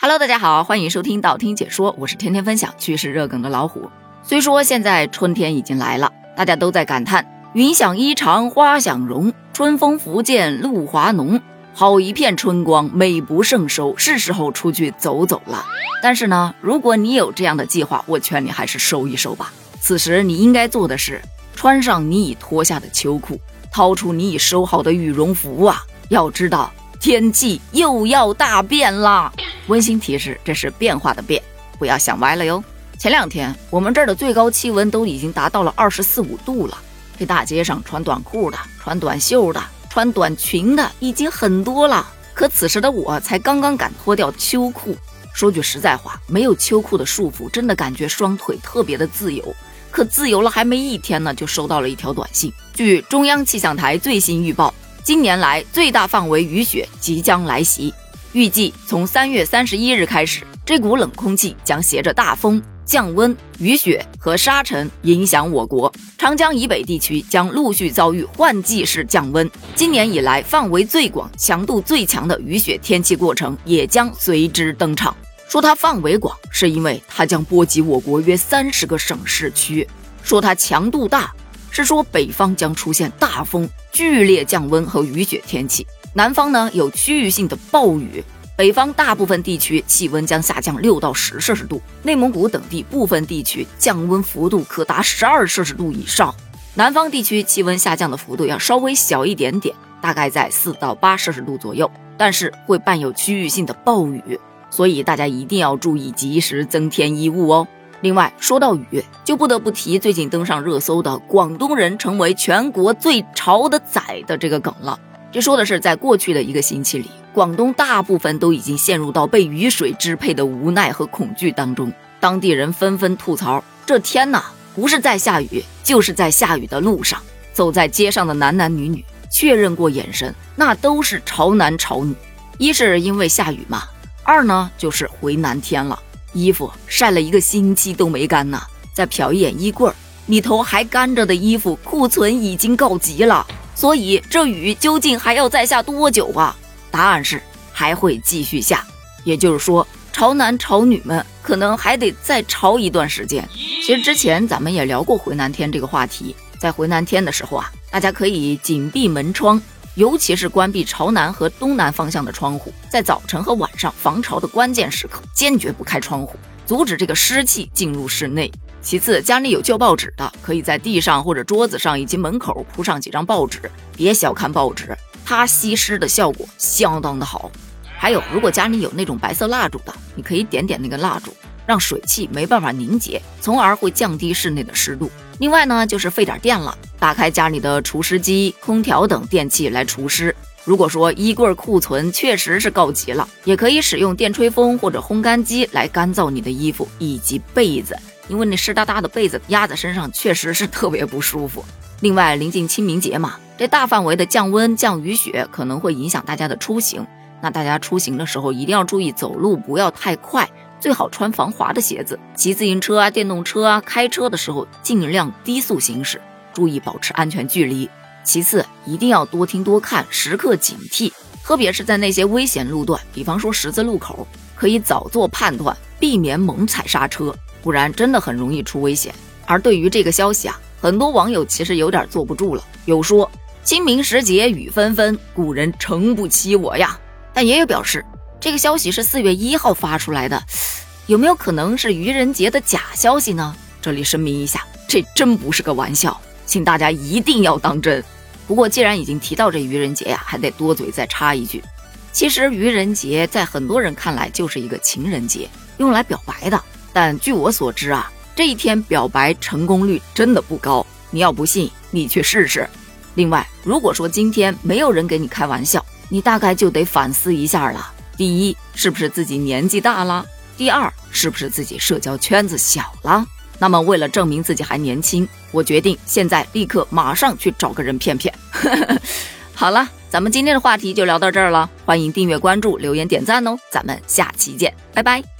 Hello，大家好，欢迎收听道听解说，我是天天分享趋势热梗的老虎。虽说现在春天已经来了，大家都在感叹云想衣裳花想容，春风拂槛露华浓，好一片春光美不胜收，是时候出去走走了。但是呢，如果你有这样的计划，我劝你还是收一收吧。此时你应该做的是，穿上你已脱下的秋裤，掏出你已收好的羽绒服啊！要知道。天气又要大变啦！温馨提示，这是变化的变，不要想歪了哟。前两天我们这儿的最高气温都已经达到了二十四五度了，这大街上穿短裤的、穿短袖的、穿短裙的已经很多了。可此时的我才刚刚敢脱掉秋裤。说句实在话，没有秋裤的束缚，真的感觉双腿特别的自由。可自由了还没一天呢，就收到了一条短信。据中央气象台最新预报。今年来最大范围雨雪即将来袭，预计从三月三十一日开始，这股冷空气将携着大风、降温、雨雪和沙尘影响我国，长江以北地区将陆续遭遇换季式降温。今年以来范围最广、强度最强的雨雪天气过程也将随之登场。说它范围广，是因为它将波及我国约三十个省市区；说它强度大。是说北方将出现大风、剧烈降温和雨雪天气，南方呢有区域性的暴雨，北方大部分地区气温将下降六到十摄氏度，内蒙古等地部分地区降温幅度可达十二摄氏度以上，南方地区气温下降的幅度要稍微小一点点，大概在四到八摄氏度左右，但是会伴有区域性的暴雨，所以大家一定要注意及时增添衣物哦。另外，说到雨，就不得不提最近登上热搜的广东人成为全国最潮的仔的这个梗了。这说的是，在过去的一个星期里，广东大部分都已经陷入到被雨水支配的无奈和恐惧当中。当地人纷纷吐槽：这天呐，不是在下雨，就是在下雨的路上。走在街上的男男女女确认过眼神，那都是潮男潮女。一是因为下雨嘛，二呢就是回南天了。衣服晒了一个星期都没干呢，再瞟一眼衣柜里头还干着的衣服库存已经告急了，所以这雨究竟还要再下多久啊？答案是还会继续下，也就是说潮男潮女们可能还得再潮一段时间。其实之前咱们也聊过回南天这个话题，在回南天的时候啊，大家可以紧闭门窗。尤其是关闭朝南和东南方向的窗户，在早晨和晚上防潮的关键时刻，坚决不开窗户，阻止这个湿气进入室内。其次，家里有旧报纸的，可以在地上或者桌子上以及门口铺上几张报纸。别小看报纸，它吸湿的效果相当的好。还有，如果家里有那种白色蜡烛的，你可以点点那个蜡烛，让水汽没办法凝结，从而会降低室内的湿度。另外呢，就是费点电了，打开家里的除湿机、空调等电器来除湿。如果说衣柜库存确实是告急了，也可以使用电吹风或者烘干机来干燥你的衣服以及被子，因为那湿哒哒的被子压在身上确实是特别不舒服。另外，临近清明节嘛，这大范围的降温、降雨雪可能会影响大家的出行，那大家出行的时候一定要注意走路不要太快。最好穿防滑的鞋子，骑自行车啊、电动车啊，开车的时候尽量低速行驶，注意保持安全距离。其次，一定要多听多看，时刻警惕，特别是在那些危险路段，比方说十字路口，可以早做判断，避免猛踩刹车，不然真的很容易出危险。而对于这个消息啊，很多网友其实有点坐不住了，有说清明时节雨纷纷，古人诚不欺我呀，但也有表示。这个消息是四月一号发出来的，有没有可能是愚人节的假消息呢？这里声明一下，这真不是个玩笑，请大家一定要当真。不过既然已经提到这愚人节呀，还得多嘴再插一句，其实愚人节在很多人看来就是一个情人节，用来表白的。但据我所知啊，这一天表白成功率真的不高。你要不信，你去试试。另外，如果说今天没有人给你开玩笑，你大概就得反思一下了。第一，是不是自己年纪大了？第二，是不是自己社交圈子小了？那么，为了证明自己还年轻，我决定现在立刻马上去找个人骗骗。好了，咱们今天的话题就聊到这儿了，欢迎订阅、关注、留言、点赞哦，咱们下期见，拜拜。